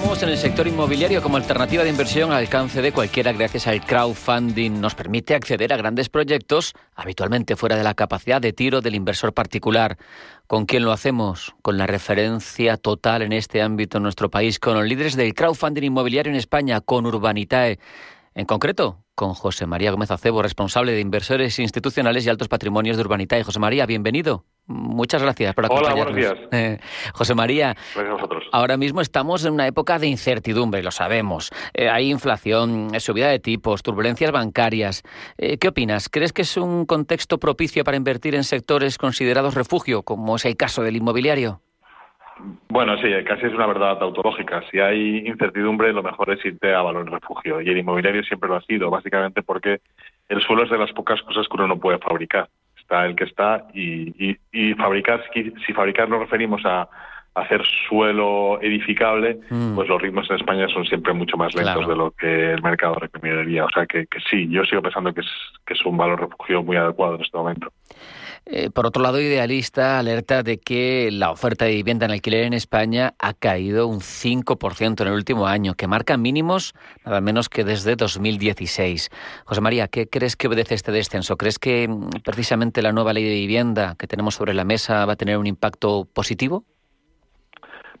En el sector inmobiliario como alternativa de inversión al alcance de cualquiera gracias al crowdfunding. Nos permite acceder a grandes proyectos habitualmente fuera de la capacidad de tiro del inversor particular. ¿Con quién lo hacemos? Con la referencia total en este ámbito en nuestro país, con los líderes del crowdfunding inmobiliario en España, con Urbanitae. En concreto, con José María Gómez Acebo, responsable de inversores institucionales y altos patrimonios de Urbanitae. José María, bienvenido. Muchas gracias por acompañarnos. Hola, buenos días. Eh, José María, Gracias a vosotros. ahora mismo estamos en una época de incertidumbre, lo sabemos. Eh, hay inflación, eh, subida de tipos, turbulencias bancarias. Eh, ¿Qué opinas? ¿Crees que es un contexto propicio para invertir en sectores considerados refugio, como es el caso del inmobiliario? Bueno, sí, casi es una verdad tautológica. Si hay incertidumbre, lo mejor es irte a valor refugio. Y el inmobiliario siempre lo ha sido, básicamente porque el suelo es de las pocas cosas que uno no puede fabricar. Está el que está y, y, y fabricar, si, si fabricar nos referimos a hacer suelo edificable, Mm. pues los ritmos en España son siempre mucho más lentos Claro. de lo que el mercado requeriría. O sea que, que sí, yo sigo pensando que es, que es un valor refugio muy adecuado en este momento. Eh, por otro lado, Idealista alerta de que la oferta de vivienda en alquiler en España ha caído un 5% en el último año, que marca mínimos nada menos que desde 2016. José María, ¿qué crees que obedece este descenso? ¿Crees que mm, precisamente la nueva ley de vivienda que tenemos sobre la mesa va a tener un impacto positivo?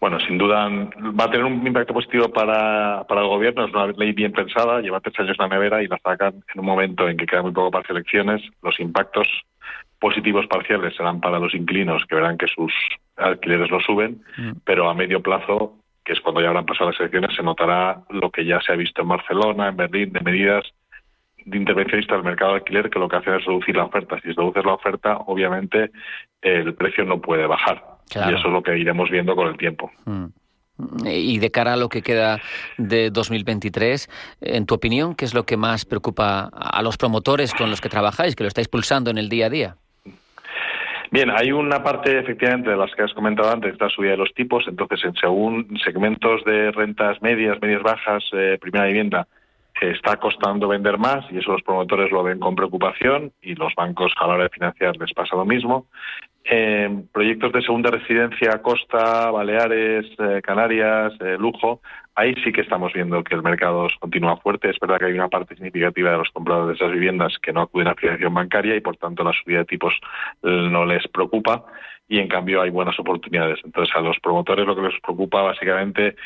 Bueno, sin duda va a tener un impacto positivo para, para el gobierno. Es una ley bien pensada, lleva tres años en la nevera y la sacan en un momento en que queda muy poco para las elecciones. Los impactos positivos parciales serán para los inquilinos, que verán que sus alquileres lo suben, Mm. pero a medio plazo, que es cuando ya habrán pasado las elecciones, se notará lo que ya se ha visto en Barcelona, en Berlín, de medidas de intervencionista del mercado de alquiler que lo que hacen es reducir la oferta. Si se reduce la oferta, obviamente el precio no puede bajar. Claro. Y eso es lo que iremos viendo con el tiempo. Mm. Y de cara a lo que queda de 2023, en tu opinión, ¿qué es lo que más preocupa a los promotores con los que trabajáis, que lo estáis pulsando en el día a día? Bien, hay una parte efectivamente de las que has comentado antes, esta subida de los tipos, entonces en según segmentos de rentas medias, medias bajas, eh, primera vivienda, eh, está costando vender más y eso los promotores lo ven con preocupación y los bancos a la hora de financiar les pasa lo mismo. En proyectos de segunda residencia, Costa, Baleares, eh, Canarias, eh, Lujo, ahí sí que estamos viendo que el mercado continúa fuerte. Es verdad que hay una parte significativa de los compradores de esas viviendas que no acuden a financiación bancaria y por tanto la subida de tipos eh, no les preocupa y en cambio hay buenas oportunidades. Entonces a los promotores lo que les preocupa básicamente,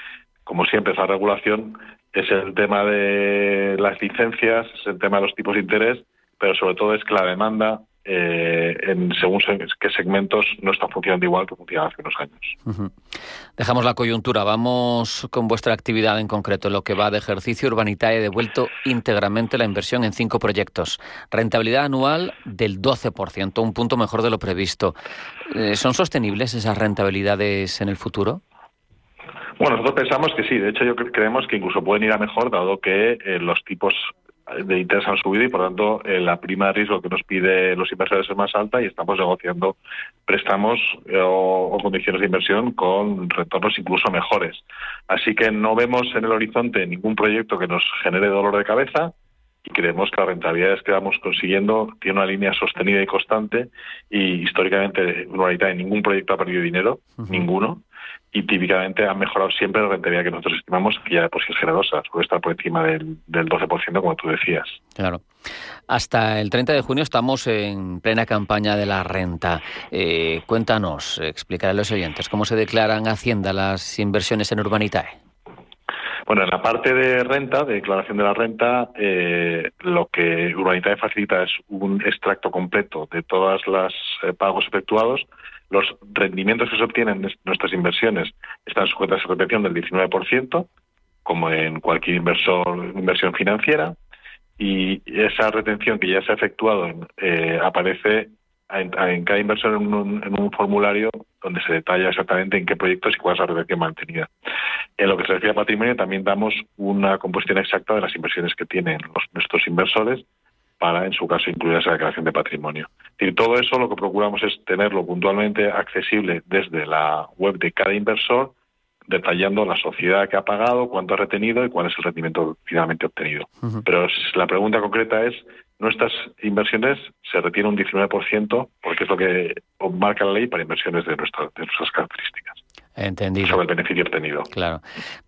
como siempre, esa regulación es el tema de las licencias, es el tema de los tipos de interés, pero sobre todo es que la demanda eh, en según se- qué segmentos no está funcionando igual que funcionaba hace unos años. Dejamos la coyuntura, vamos con vuestra actividad en concreto, lo que va de ejercicio Urbanitae, devuelto íntegramente la inversión en cinco proyectos. Rentabilidad anual del 12%, un punto mejor de lo previsto. Eh, ¿Son sostenibles esas rentabilidades en el futuro? Bueno, nosotros pensamos que sí. De hecho, yo cre- creemos que incluso pueden ir a mejor, dado que eh, los tipos de interés han subido y, por tanto, eh, la prima de riesgo que nos pide los inversores es más alta y estamos negociando préstamos eh, o condiciones de inversión con retornos incluso mejores. Así que no vemos en el horizonte ningún proyecto que nos genere dolor de cabeza y creemos que las rentabilidades que vamos consiguiendo tiene una línea sostenida y constante y históricamente en ningún proyecto ha perdido dinero, ninguno y típicamente han mejorado siempre la rentabilidad que nosotros estimamos, que ya de por sí es generosa, suele estar por encima del, del 12%, como tú decías. Claro. Hasta el 30 de junio estamos en plena campaña de la renta. Eh, cuéntanos, explicar a los oyentes cómo se declaran Hacienda las inversiones en Urbanitae. Bueno, en la parte de renta, de declaración de la renta, eh, lo que Urbanitae facilita es un extracto completo de todas las eh, pagos efectuados. Los rendimientos que se obtienen de nuestras inversiones están sujetas a retención del 19%, como en cualquier inversor, inversión financiera, y esa retención que ya se ha efectuado eh, aparece en, en cada inversor en un, en un formulario donde se detalla exactamente en qué proyectos y cuál es la retención mantenida. En lo que se refiere a patrimonio, también damos una composición exacta de las inversiones que tienen los, nuestros inversores para, en su caso, incluir esa declaración de patrimonio. Es todo eso lo que procuramos es tenerlo puntualmente accesible desde la web de cada inversor, detallando la sociedad que ha pagado, cuánto ha retenido y cuál es el rendimiento finalmente obtenido. Pero la pregunta concreta es, nuestras inversiones se retiene un 19% porque es lo que marca la ley para inversiones de, de nuestras características. Entendido. Sobre el beneficio obtenido. Claro.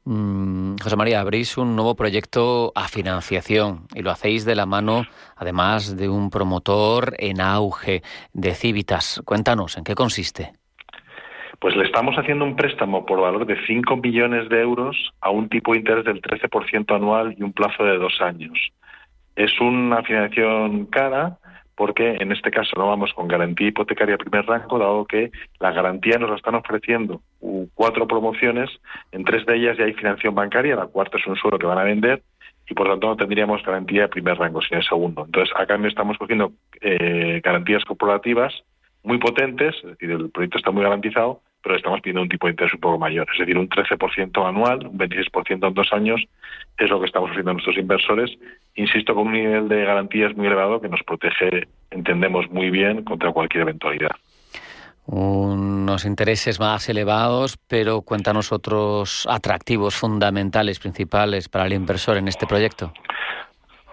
Mm, José María, abrís un nuevo proyecto a financiación y lo hacéis de la mano, además de un promotor en auge de Civitas. Cuéntanos, ¿en qué consiste? Pues le estamos haciendo un préstamo por valor de 5 millones de euros a un tipo de interés del 13% anual y un plazo de dos años. Es una financiación cara, porque en este caso no vamos con garantía hipotecaria primer rango, dado que la garantía nos la están ofreciendo cuatro promociones, en tres de ellas ya hay financiación bancaria, la cuarta es un suelo que van a vender y por tanto no tendríamos garantía de primer rango, sino de segundo. Entonces, a cambio estamos cogiendo eh, garantías corporativas muy potentes, es decir, el proyecto está muy garantizado, pero estamos pidiendo un tipo de interés un poco mayor, es decir, un 13% anual, un 26% en dos años, es lo que estamos ofreciendo a nuestros inversores, insisto, con un nivel de garantías muy elevado que nos protege, entendemos muy bien, contra cualquier eventualidad. Unos intereses más elevados, pero cuéntanos otros atractivos fundamentales, principales para el inversor en este proyecto.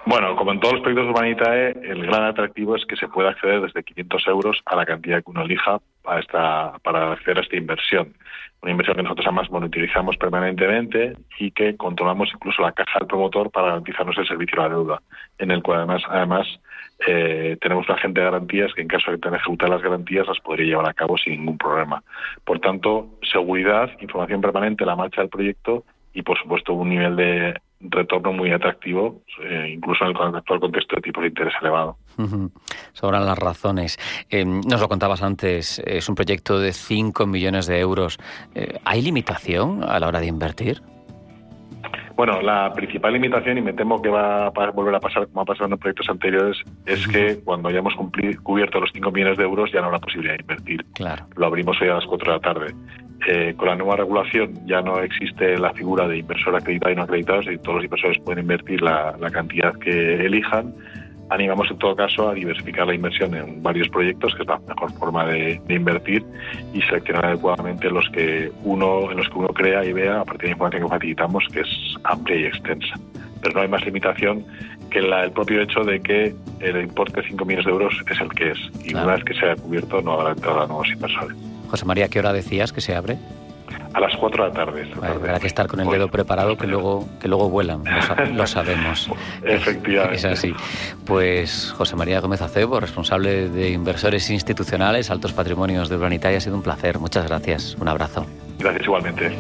Bueno, como en todos los proyectos de Humanitae, el gran atractivo es que se puede acceder desde 500 euros a la cantidad que uno elija para, esta, para acceder a esta inversión. Una inversión que nosotros además monitorizamos permanentemente y que controlamos incluso la caja del promotor para garantizarnos el servicio a la deuda, en el cual además, además eh, tenemos un agente de garantías que en caso de que ejecutar las garantías las podría llevar a cabo sin ningún problema. Por tanto, seguridad, información permanente, la marcha del proyecto y, por supuesto, un nivel de retorno muy atractivo, eh, incluso en el actual contexto de tipos de interés elevado. Sobran las razones. Eh, nos lo contabas antes, es un proyecto de 5 millones de euros. Eh, ¿Hay limitación a la hora de invertir? Bueno, la principal limitación, y me temo que va a volver a pasar como ha pasado en proyectos anteriores, es que cuando hayamos cubierto los 5 millones de euros ya no habrá posibilidad de invertir. Claro. Lo abrimos hoy a las 4 de la tarde. Eh, con la nueva regulación ya no existe la figura de inversor acreditado y no acreditado, y todos los inversores pueden invertir la, cantidad que elijan. Animamos en todo caso a diversificar la inversión en varios proyectos, que es la mejor forma de, invertir, y seleccionar adecuadamente los que uno, en los que uno crea y vea a partir de la información que facilitamos, que es amplia y extensa. Pero no hay más limitación que el propio hecho de que el importe de 5 millones de euros es el que es, y una vez que se haya cubierto no habrá entrada a nuevos inversores. José María, ¿qué hora decías que se abre? A las 4 de la tarde. habrá que estar con el dedo preparado que luego, que luego vuelan, lo, sabemos. Efectivamente. Es así. Pues José María Gómez Acebo, responsable de inversores institucionales, altos patrimonios de Urbanitaria, ha sido un placer. Muchas gracias. Un abrazo. Gracias igualmente.